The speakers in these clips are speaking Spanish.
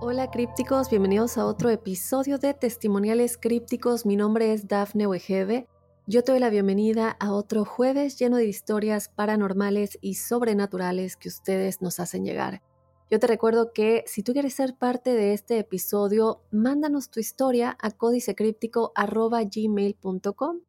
Hola crípticos, bienvenidos a otro episodio de Testimoniales Crípticos. Mi nombre es Dafne Wegebe. Yo te doy la bienvenida a otro jueves lleno de historias paranormales y sobrenaturales que ustedes nos hacen llegar. Yo te recuerdo que si tú quieres ser parte de este episodio, mándanos tu historia a códicecríptico.gmail.com.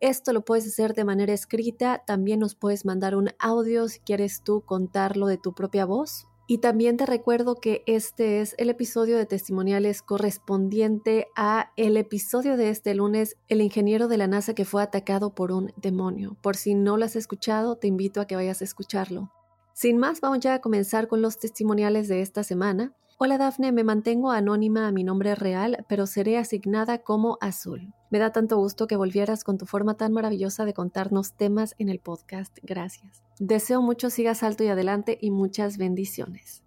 Esto lo puedes hacer de manera escrita, también nos puedes mandar un audio si quieres tú contarlo de tu propia voz y también te recuerdo que este es el episodio de testimoniales correspondiente a el episodio de este lunes, el ingeniero de la NASA que fue atacado por un demonio. Por si no lo has escuchado, te invito a que vayas a escucharlo. Sin más, vamos ya a comenzar con los testimoniales de esta semana. Hola Dafne, me mantengo anónima a mi nombre real, pero seré asignada como Azul. Me da tanto gusto que volvieras con tu forma tan maravillosa de contarnos temas en el podcast. Gracias. Deseo mucho sigas alto y adelante y muchas bendiciones.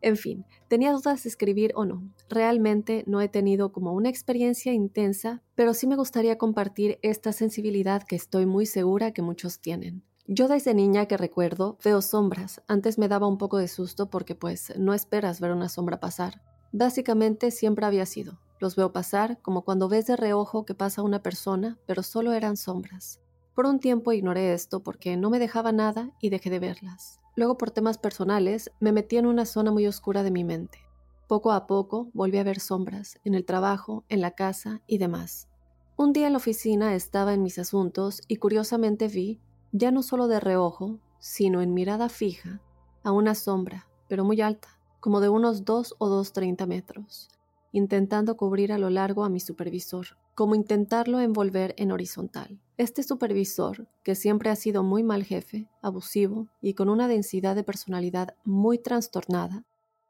En fin, tenía dudas de escribir o no. Realmente no he tenido como una experiencia intensa, pero sí me gustaría compartir esta sensibilidad que estoy muy segura que muchos tienen. Yo desde niña que recuerdo veo sombras. Antes me daba un poco de susto porque pues no esperas ver una sombra pasar. Básicamente siempre había sido. Los veo pasar como cuando ves de reojo que pasa una persona, pero solo eran sombras. Por un tiempo ignoré esto porque no me dejaba nada y dejé de verlas. Luego por temas personales me metí en una zona muy oscura de mi mente. Poco a poco volví a ver sombras, en el trabajo, en la casa y demás. Un día en la oficina estaba en mis asuntos y curiosamente vi ya no solo de reojo, sino en mirada fija, a una sombra, pero muy alta, como de unos dos o dos treinta metros, intentando cubrir a lo largo a mi supervisor, como intentarlo envolver en horizontal. Este supervisor, que siempre ha sido muy mal jefe, abusivo y con una densidad de personalidad muy trastornada,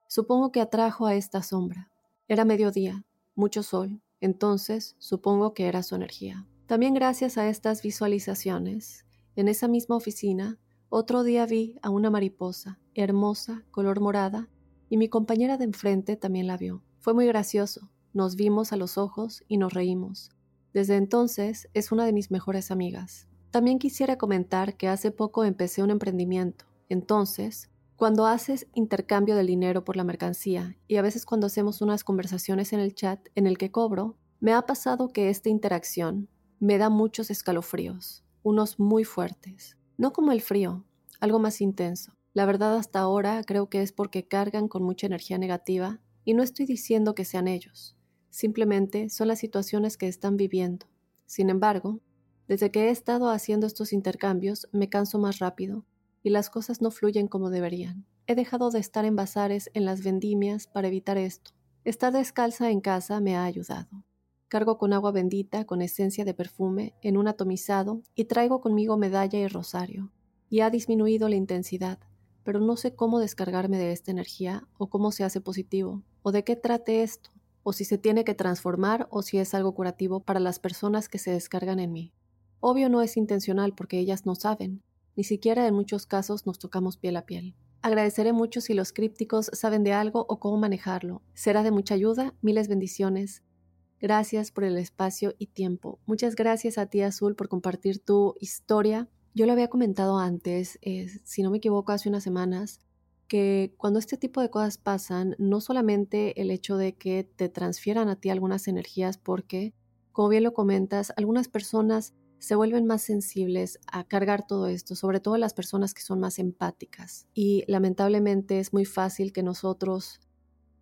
supongo que atrajo a esta sombra. Era mediodía, mucho sol, entonces supongo que era su energía. También gracias a estas visualizaciones, en esa misma oficina, otro día vi a una mariposa, hermosa, color morada, y mi compañera de enfrente también la vio. Fue muy gracioso. Nos vimos a los ojos y nos reímos. Desde entonces es una de mis mejores amigas. También quisiera comentar que hace poco empecé un emprendimiento. Entonces, cuando haces intercambio del dinero por la mercancía y a veces cuando hacemos unas conversaciones en el chat en el que cobro, me ha pasado que esta interacción me da muchos escalofríos unos muy fuertes. No como el frío, algo más intenso. La verdad hasta ahora creo que es porque cargan con mucha energía negativa y no estoy diciendo que sean ellos. Simplemente son las situaciones que están viviendo. Sin embargo, desde que he estado haciendo estos intercambios me canso más rápido y las cosas no fluyen como deberían. He dejado de estar en bazares en las vendimias para evitar esto. Estar descalza en casa me ha ayudado. Cargo con agua bendita con esencia de perfume en un atomizado y traigo conmigo medalla y rosario. Y ha disminuido la intensidad, pero no sé cómo descargarme de esta energía o cómo se hace positivo, o de qué trate esto, o si se tiene que transformar o si es algo curativo para las personas que se descargan en mí. Obvio no es intencional porque ellas no saben, ni siquiera en muchos casos nos tocamos piel a piel. Agradeceré mucho si los crípticos saben de algo o cómo manejarlo. Será de mucha ayuda, miles bendiciones. Gracias por el espacio y tiempo. Muchas gracias a ti, Azul, por compartir tu historia. Yo lo había comentado antes, eh, si no me equivoco, hace unas semanas, que cuando este tipo de cosas pasan, no solamente el hecho de que te transfieran a ti algunas energías, porque, como bien lo comentas, algunas personas se vuelven más sensibles a cargar todo esto, sobre todo las personas que son más empáticas. Y lamentablemente es muy fácil que nosotros,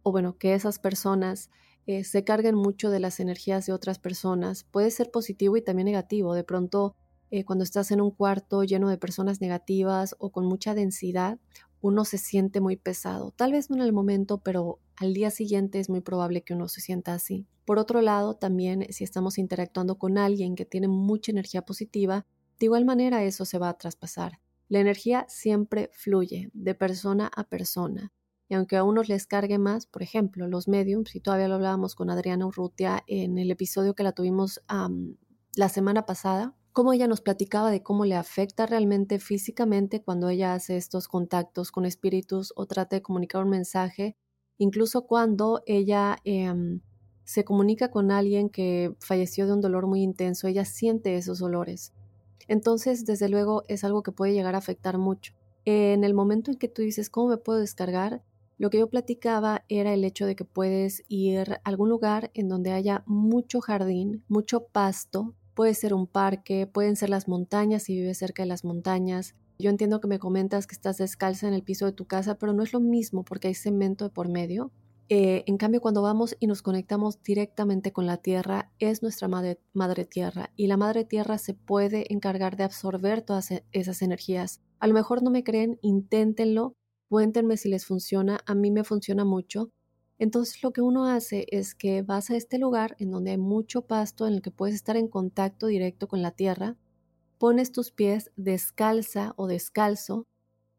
o bueno, que esas personas eh, se carguen mucho de las energías de otras personas. Puede ser positivo y también negativo. De pronto, eh, cuando estás en un cuarto lleno de personas negativas o con mucha densidad, uno se siente muy pesado. Tal vez no en el momento, pero al día siguiente es muy probable que uno se sienta así. Por otro lado, también si estamos interactuando con alguien que tiene mucha energía positiva, de igual manera eso se va a traspasar. La energía siempre fluye de persona a persona. Y aunque a unos les cargue más, por ejemplo, los mediums, y todavía lo hablábamos con Adriana Urrutia en el episodio que la tuvimos la semana pasada, cómo ella nos platicaba de cómo le afecta realmente físicamente cuando ella hace estos contactos con espíritus o trata de comunicar un mensaje, incluso cuando ella em, se comunica con alguien que falleció de un dolor muy intenso, ella siente esos dolores. Entonces, desde luego, es algo que puede llegar a afectar mucho. En el momento en que tú dices, ¿cómo me puedo descargar? Lo que yo platicaba era el hecho de que puedes ir a algún lugar en donde haya mucho jardín, mucho pasto, puede ser un parque, pueden ser las montañas si vives cerca de las montañas. Yo entiendo que me comentas que estás descalza en el piso de tu casa, pero no es lo mismo porque hay cemento de por medio. Eh, en cambio, cuando vamos y nos conectamos directamente con la tierra, es nuestra madre, madre tierra y la madre tierra se puede encargar de absorber todas e, esas energías. A lo mejor no me creen, inténtenlo, cuéntenme si les funciona, a mí me funciona mucho. Entonces lo que uno hace es que vas a este lugar en donde hay mucho pasto en el que puedes estar en contacto directo con la tierra, pones tus pies descalza o descalzo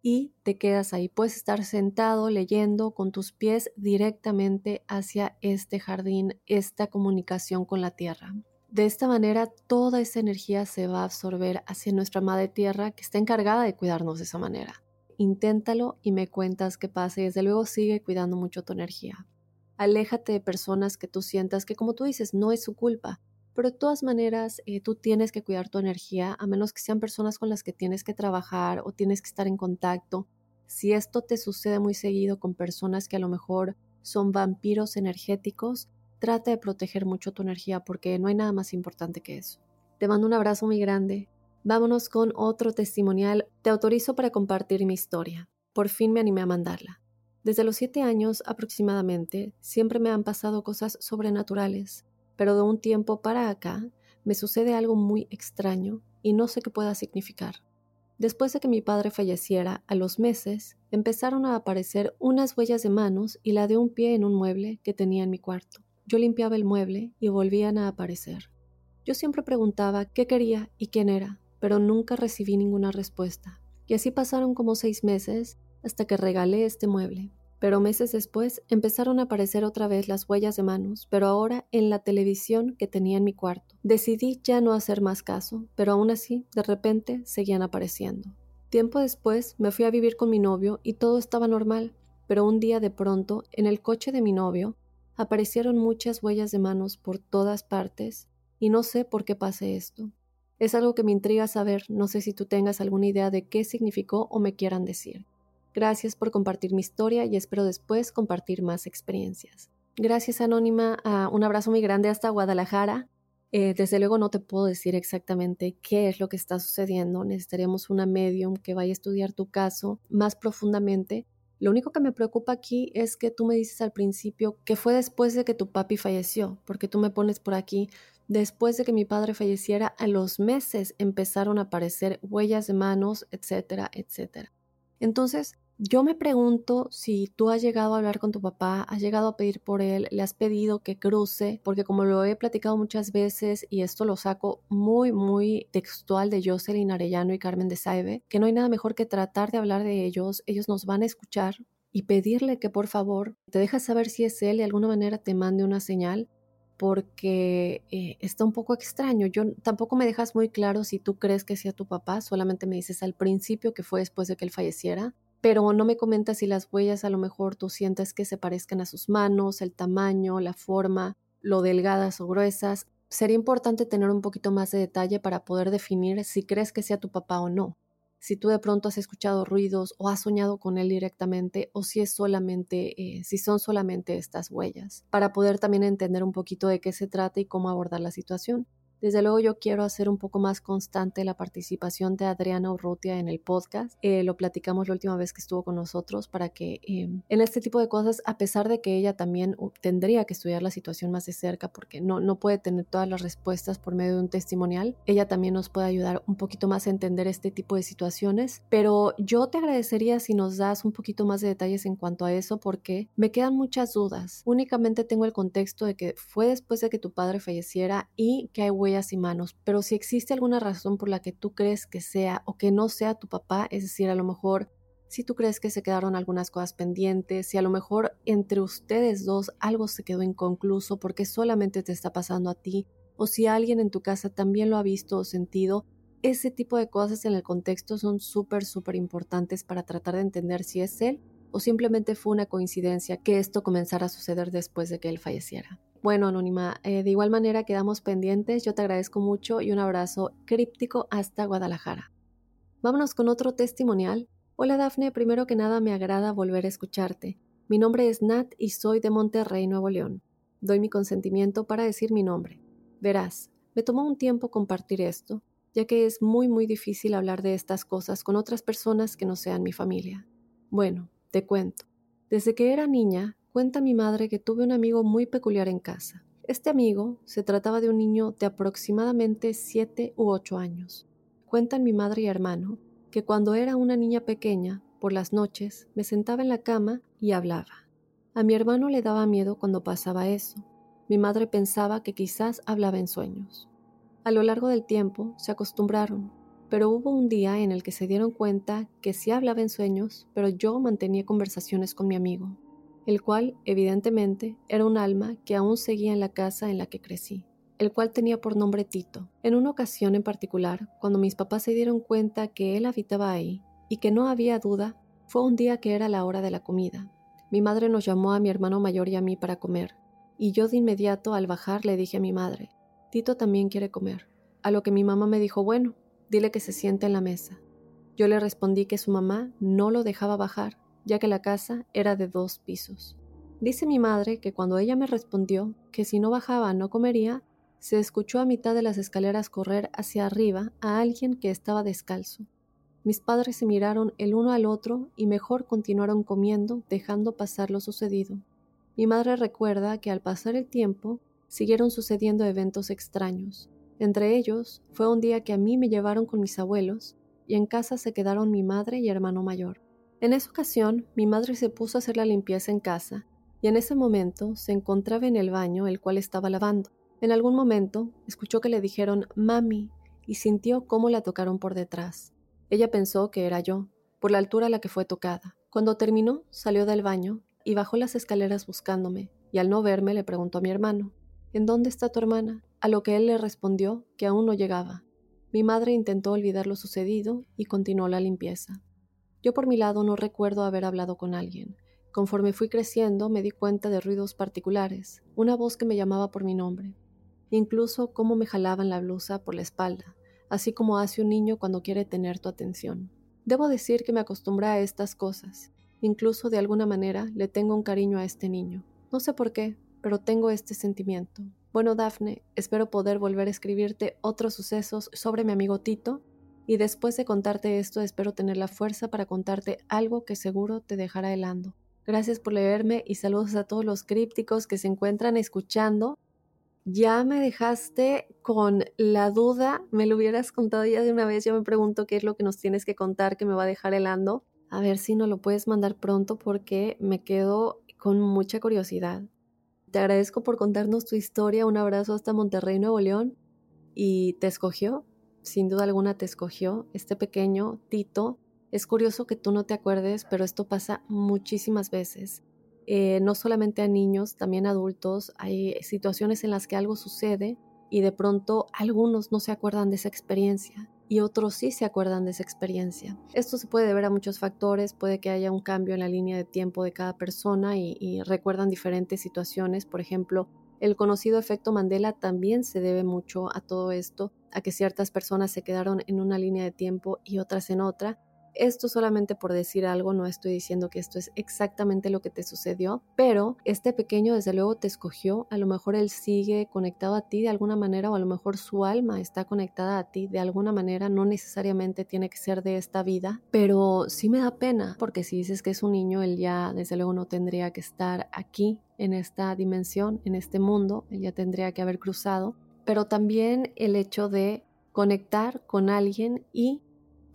y te quedas ahí. Puedes estar sentado leyendo con tus pies directamente hacia este jardín, esta comunicación con la tierra. De esta manera, toda esa energía se va a absorber hacia nuestra madre tierra que está encargada de cuidarnos de esa manera inténtalo y me cuentas qué pasa y desde luego sigue cuidando mucho tu energía. Aléjate de personas que tú sientas que como tú dices no es su culpa, pero de todas maneras eh, tú tienes que cuidar tu energía a menos que sean personas con las que tienes que trabajar o tienes que estar en contacto. Si esto te sucede muy seguido con personas que a lo mejor son vampiros energéticos, trata de proteger mucho tu energía porque no hay nada más importante que eso. Te mando un abrazo muy grande Vámonos con otro testimonial. Te autorizo para compartir mi historia. Por fin me animé a mandarla. Desde los siete años aproximadamente, siempre me han pasado cosas sobrenaturales, pero de un tiempo para acá me sucede algo muy extraño y no sé qué pueda significar. Después de que mi padre falleciera, a los meses, empezaron a aparecer unas huellas de manos y la de un pie en un mueble que tenía en mi cuarto. Yo limpiaba el mueble y volvían a aparecer. Yo siempre preguntaba qué quería y quién era, pero nunca recibí ninguna respuesta. Y así pasaron como seis meses hasta que regalé este mueble. Pero meses después empezaron a aparecer otra vez las huellas de manos, pero ahora en la televisión que tenía en mi cuarto. Decidí ya no hacer más caso, pero aún así, de repente, seguían apareciendo. Tiempo después me fui a vivir con mi novio y todo estaba normal, pero un día de pronto, en el coche de mi novio, aparecieron muchas huellas de manos por todas partes y no sé por qué pase esto. Es algo que me intriga saber, no sé si tú tengas alguna idea de qué significó o me quieran decir. Gracias por compartir mi historia y espero después compartir más experiencias. Gracias Anónima, ah, un abrazo muy grande hasta Guadalajara. Eh, desde luego no te puedo decir exactamente qué es lo que está sucediendo. Necesitaremos una medium que vaya a estudiar tu caso más profundamente. Lo único que me preocupa aquí es que tú me dices al principio que fue después de que tu papi falleció, porque tú me pones por aquí, Después de que mi padre falleciera, a los meses empezaron a aparecer huellas de manos, etcétera, etcétera. Entonces, yo me pregunto si tú has llegado a hablar con tu papá, has llegado a pedir por él, le has pedido que cruce, porque como lo he platicado muchas veces, y esto lo saco muy, muy textual de Jocelyn Arellano y Carmen de Saibe, que no hay nada mejor que tratar de hablar de ellos, ellos nos van a escuchar y pedirle que por favor te dejas saber si es él de alguna manera te mande una señal porque eh, está un poco extraño. Yo tampoco me dejas muy claro si tú crees que sea tu papá, solamente me dices al principio que fue después de que él falleciera, pero no me comentas si las huellas a lo mejor tú sientes que se parezcan a sus manos, el tamaño, la forma, lo delgadas o gruesas. Sería importante tener un poquito más de detalle para poder definir si crees que sea tu papá o no si tú de pronto has escuchado ruidos o has soñado con él directamente o si es solamente, eh, si son solamente estas huellas, para poder también entender un poquito de qué se trata y cómo abordar la situación. Desde luego yo quiero hacer un poco más constante la participación de Adriana Urrutia en el podcast. Eh, lo platicamos la última vez que estuvo con nosotros para que em, en este tipo de cosas, a pesar de que ella también tendría que estudiar la situación más de cerca porque no, no puede tener todas las respuestas por medio de un testimonial, ella también nos puede ayudar un poquito más a entender este tipo de situaciones. Pero yo te agradecería si nos das un poquito más de detalles en cuanto a eso porque me quedan muchas dudas. Únicamente tengo el contexto de que fue después de que tu padre falleciera y que hay huellas y manos, pero si existe alguna razón por la que tú crees que sea o que no sea tu papá, es decir, a lo mejor si tú crees que se quedaron algunas cosas pendientes, si a lo mejor entre ustedes dos algo se quedó inconcluso porque solamente te está pasando a ti, o si alguien en tu casa también lo ha visto o sentido, ese tipo de cosas en el contexto son súper, súper importantes para tratar de entender si es él o simplemente fue una coincidencia que esto comenzara a suceder después de que él falleciera. Bueno, Anónima, eh, de igual manera quedamos pendientes. Yo te agradezco mucho y un abrazo críptico hasta Guadalajara. Vámonos con otro testimonial. Hola Dafne, primero que nada me agrada volver a escucharte. Mi nombre es Nat y soy de Monterrey, Nuevo León. Doy mi consentimiento para decir mi nombre. Verás, me tomó un tiempo compartir esto, ya que es muy muy difícil hablar de estas cosas con otras personas que no sean mi familia. Bueno, te cuento. Desde que era niña, Cuenta mi madre que tuve un amigo muy peculiar en casa. Este amigo se trataba de un niño de aproximadamente 7 u 8 años. Cuentan mi madre y hermano que cuando era una niña pequeña, por las noches, me sentaba en la cama y hablaba. A mi hermano le daba miedo cuando pasaba eso. Mi madre pensaba que quizás hablaba en sueños. A lo largo del tiempo se acostumbraron, pero hubo un día en el que se dieron cuenta que sí hablaba en sueños, pero yo mantenía conversaciones con mi amigo el cual, evidentemente, era un alma que aún seguía en la casa en la que crecí, el cual tenía por nombre Tito. En una ocasión en particular, cuando mis papás se dieron cuenta que él habitaba ahí y que no había duda, fue un día que era la hora de la comida. Mi madre nos llamó a mi hermano mayor y a mí para comer, y yo de inmediato al bajar le dije a mi madre, Tito también quiere comer, a lo que mi mamá me dijo, bueno, dile que se siente en la mesa. Yo le respondí que su mamá no lo dejaba bajar ya que la casa era de dos pisos. Dice mi madre que cuando ella me respondió que si no bajaba no comería, se escuchó a mitad de las escaleras correr hacia arriba a alguien que estaba descalzo. Mis padres se miraron el uno al otro y mejor continuaron comiendo, dejando pasar lo sucedido. Mi madre recuerda que al pasar el tiempo siguieron sucediendo eventos extraños. Entre ellos fue un día que a mí me llevaron con mis abuelos y en casa se quedaron mi madre y hermano mayor. En esa ocasión, mi madre se puso a hacer la limpieza en casa, y en ese momento se encontraba en el baño el cual estaba lavando. En algún momento escuchó que le dijeron mami y sintió cómo la tocaron por detrás. Ella pensó que era yo, por la altura a la que fue tocada. Cuando terminó, salió del baño y bajó las escaleras buscándome, y al no verme le preguntó a mi hermano, ¿En dónde está tu hermana? A lo que él le respondió que aún no llegaba. Mi madre intentó olvidar lo sucedido y continuó la limpieza. Yo por mi lado no recuerdo haber hablado con alguien. Conforme fui creciendo me di cuenta de ruidos particulares, una voz que me llamaba por mi nombre, incluso cómo me jalaban la blusa por la espalda, así como hace un niño cuando quiere tener tu atención. Debo decir que me acostumbré a estas cosas, incluso de alguna manera le tengo un cariño a este niño. No sé por qué, pero tengo este sentimiento. Bueno, Dafne, espero poder volver a escribirte otros sucesos sobre mi amigo Tito y después de contarte esto, espero tener la fuerza para contarte algo que seguro te dejará helando. Gracias por leerme y saludos a todos los crípticos que se encuentran escuchando. Ya me dejaste con la duda, me lo hubieras contado ya de una vez, yo me pregunto qué es lo que nos tienes que contar que me va a dejar helando. A ver si no lo puedes mandar pronto porque me quedo con mucha curiosidad. Te agradezco por contarnos tu historia, un abrazo hasta Monterrey, Nuevo León. ¿Y te escogió? Sin duda alguna te escogió, este pequeño Tito. Es curioso que tú no te acuerdes, pero esto pasa muchísimas veces. Eh, no solamente a niños, también a adultos. Hay situaciones en las que algo sucede y de pronto algunos no se acuerdan de esa experiencia y otros sí se acuerdan de esa experiencia. Esto se puede deber a muchos factores, puede que haya un cambio en la línea de tiempo de cada persona y, y recuerdan diferentes situaciones, por ejemplo, el conocido efecto Mandela también se debe mucho a todo esto, a que ciertas personas se quedaron en una línea de tiempo y otras en otra, Esto solamente por decir algo, no estoy diciendo que esto es exactamente lo que te sucedió, pero este pequeño desde luego te escogió, a lo mejor él sigue conectado a ti de alguna manera o a lo mejor su alma está conectada a ti de alguna manera, no necesariamente tiene que ser de esta vida, pero sí me da pena porque si dices que es un niño, él ya desde luego no tendría que estar aquí en esta dimensión, en este mundo, él ya tendría que haber cruzado, pero también el hecho de conectar con alguien y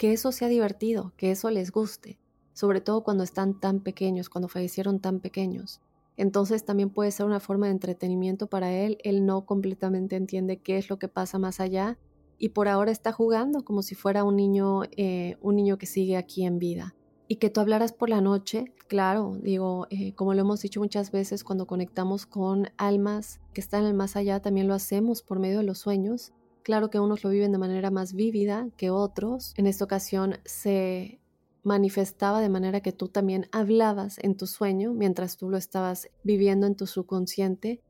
que eso sea divertido, que eso les guste, sobre todo cuando están tan pequeños, cuando fallecieron tan pequeños. Entonces también puede ser una forma de entretenimiento para él, él no completamente entiende qué es lo que pasa más allá y por ahora está jugando como si fuera un niño, eh, un niño que sigue aquí en vida. Y que tú hablaras por la noche, claro, digo, eh, como lo hemos dicho muchas veces, cuando conectamos con almas que están en más allá, también lo hacemos por medio de los sueños. Claro que unos lo viven de manera más vívida que otros. En esta ocasión se manifestaba de manera que tú también hablabas en tu sueño mientras tú lo estabas viviendo en tu subconsciente.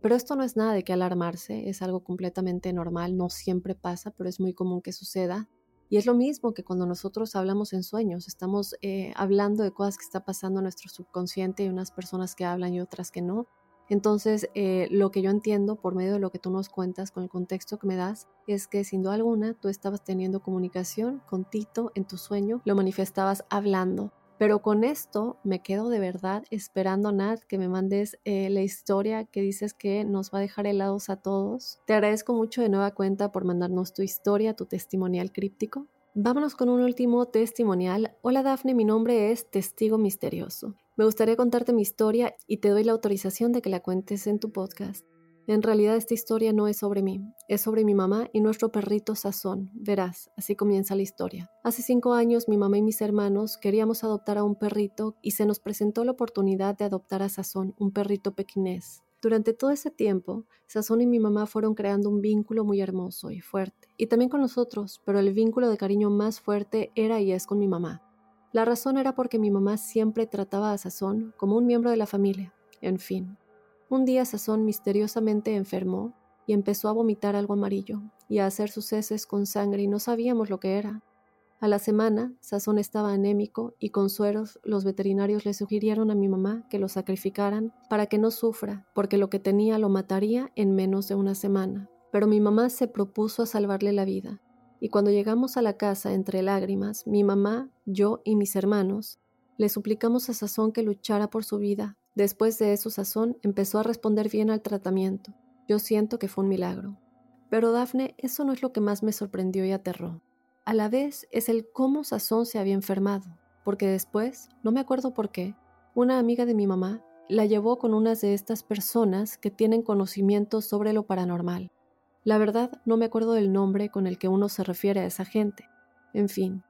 Pero esto no es nada de que alarmarse, es algo completamente normal, no siempre pasa, pero es muy común que suceda. Y es lo mismo que cuando nosotros hablamos en sueños, estamos eh, hablando de cosas que está pasando en nuestro subconsciente y unas personas que hablan y otras que no. Entonces, eh, lo que yo entiendo por medio de lo que tú nos cuentas, con el contexto que me das, es que sin duda alguna tú estabas teniendo comunicación con Tito en tu sueño, lo manifestabas hablando. Pero con esto me quedo de verdad esperando, Nat, que me mandes eh, la historia que dices que nos va a dejar helados a todos. Te agradezco mucho de nueva cuenta por mandarnos tu historia, tu testimonial críptico. Vámonos con un último testimonial. Hola Dafne, mi nombre es Testigo Misterioso. Me gustaría contarte mi historia y te doy la autorización de que la cuentes en tu podcast. En realidad esta historia no es sobre mí, es sobre mi mamá y nuestro perrito Sazón. Verás, así comienza la historia. Hace cinco años mi mamá y mis hermanos queríamos adoptar a un perrito y se nos presentó la oportunidad de adoptar a Sazón, un perrito pequinés. Durante todo ese tiempo, Sazón y mi mamá fueron creando un vínculo muy hermoso y fuerte, y también con nosotros, pero el vínculo de cariño más fuerte era y es con mi mamá. La razón era porque mi mamá siempre trataba a Sazón como un miembro de la familia. En fin, un día Sazón misteriosamente enfermó y empezó a vomitar algo amarillo y a hacer sus heces con sangre y no sabíamos lo que era. A la semana, Sazón estaba anémico y con sueros los veterinarios le sugirieron a mi mamá que lo sacrificaran para que no sufra, porque lo que tenía lo mataría en menos de una semana. Pero mi mamá se propuso a salvarle la vida y cuando llegamos a la casa entre lágrimas, mi mamá, yo y mis hermanos, le suplicamos a Sazón que luchara por su vida. Después de eso, Sazón empezó a responder bien al tratamiento. Yo siento que fue un milagro. Pero Dafne, eso no es lo que más me sorprendió y aterró. A la vez es el cómo Sazón se había enfermado, porque después, no me acuerdo por qué, una amiga de mi mamá la llevó con unas de estas personas que tienen conocimiento sobre lo paranormal. La verdad, no me acuerdo del nombre con el que uno se refiere a esa gente. En fin,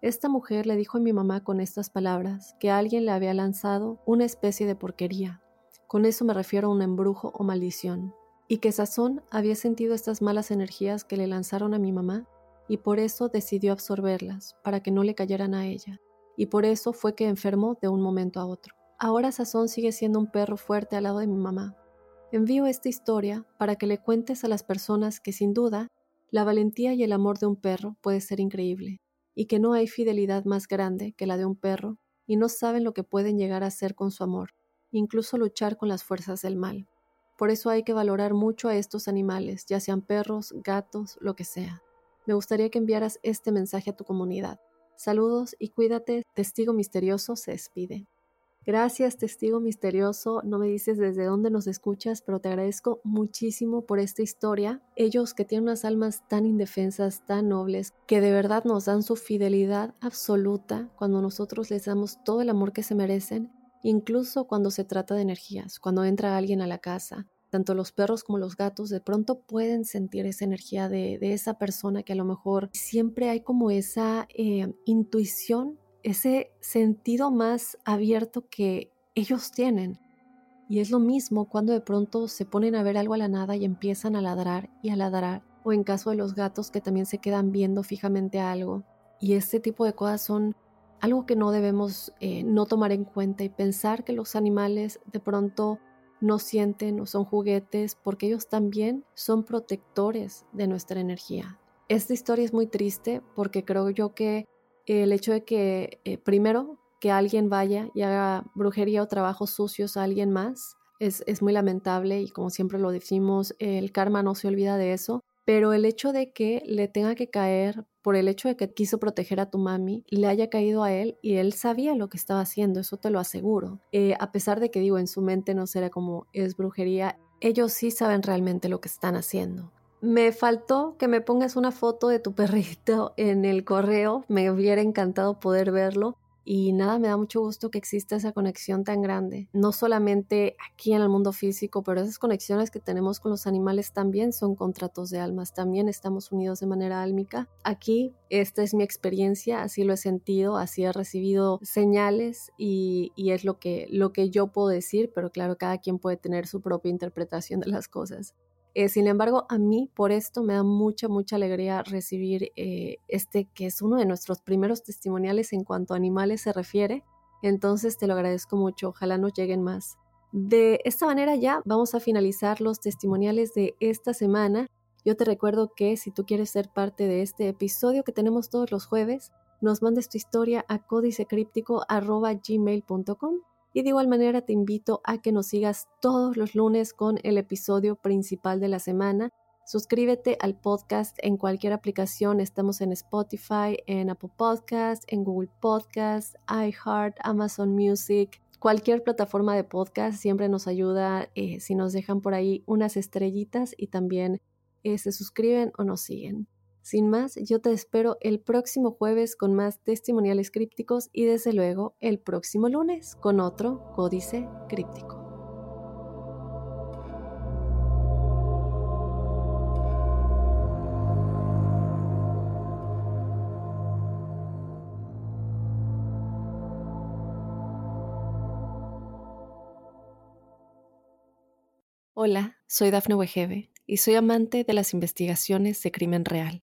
esta mujer le dijo a mi mamá con estas palabras que alguien le había lanzado una especie de porquería. Con eso me refiero a un embrujo o maldición. Y que Sazón había sentido estas malas energías que le lanzaron a mi mamá y por eso decidió absorberlas para que no le cayeran a ella. Y por eso fue que enfermó de un momento a otro. Ahora Sazón sigue siendo un perro fuerte al lado de mi mamá, Envío esta historia para que le cuentes a las personas que sin duda la valentía y el amor de un perro puede ser increíble y que no hay fidelidad más grande que la de un perro y no saben lo que pueden llegar a hacer con su amor, incluso luchar con las fuerzas del mal. Por eso hay que valorar mucho a estos animales, ya sean perros, gatos, lo que sea. Me gustaría que enviaras este mensaje a tu comunidad. Saludos y cuídate, testigo misterioso se despide. Gracias, testigo misterioso. No me dices desde dónde nos escuchas, pero te agradezco muchísimo por esta historia. Ellos que tienen unas almas tan indefensas, tan nobles, que de verdad nos dan su fidelidad absoluta cuando nosotros les damos todo el amor que se merecen, incluso cuando se trata de energías, cuando entra alguien a la casa. Tanto los perros como los gatos de pronto pueden sentir esa energía de, esa persona que a lo mejor siempre hay como esa eh, intuición ese sentido más abierto que ellos tienen. Y es lo mismo cuando de pronto se ponen a ver algo a la nada y empiezan a ladrar y a ladrar, o en caso de los gatos que también se quedan viendo fijamente algo. Y este tipo de cosas son algo que no debemos eh, no tomar en cuenta y pensar que los animales de pronto no sienten o son juguetes porque ellos también son protectores de nuestra energía. Esta historia es muy triste porque creo yo que el hecho de que, eh, primero, que alguien vaya y haga brujería o trabajos sucios a alguien más, es, es muy lamentable y como siempre lo decimos, el karma no se olvida de eso, pero el hecho de que le tenga que caer por el hecho de que quiso proteger a tu mami, le haya caído a él y él sabía lo que estaba haciendo, eso te lo aseguro. Eh, a pesar de que digo, en su mente no será como es brujería, ellos sí saben realmente lo que están haciendo. Me faltó que me pongas una foto de tu perrito en el correo, me hubiera encantado poder verlo. Y nada, me da mucho gusto que exista esa conexión tan grande, no solamente aquí en el mundo físico, pero esas conexiones que tenemos con los animales también son contratos de almas, también estamos unidos de manera álmica. Aquí, esta es mi experiencia, así lo he sentido, así he recibido señales y, es lo que, lo que yo puedo decir, pero claro, cada quien puede tener su propia interpretación de las cosas. Eh, sin embargo, a mí por esto me da mucha, mucha alegría recibir eh, este que es uno de nuestros primeros testimoniales en cuanto a animales se refiere. Entonces te lo agradezco mucho, ojalá nos lleguen más. De esta manera ya vamos a finalizar los testimoniales de esta semana. Yo te recuerdo que si tú quieres ser parte de este episodio que tenemos todos los jueves, nos mandes tu historia a códicecríptico.gmail.com y de igual manera te invito a que nos sigas todos los lunes con el episodio principal de la semana. Suscríbete al podcast en cualquier aplicación. Estamos en Spotify, en Apple Podcast, en Google Podcast, iHeart, Amazon Music. Cualquier plataforma de podcast siempre nos ayuda eh, si nos dejan por ahí unas estrellitas y también eh, se suscriben o nos siguen. Sin más, yo te espero el próximo jueves con más testimoniales crípticos y desde luego el próximo lunes con otro códice críptico. Hola, soy Dafne Wegebe y soy amante de las investigaciones de crimen real.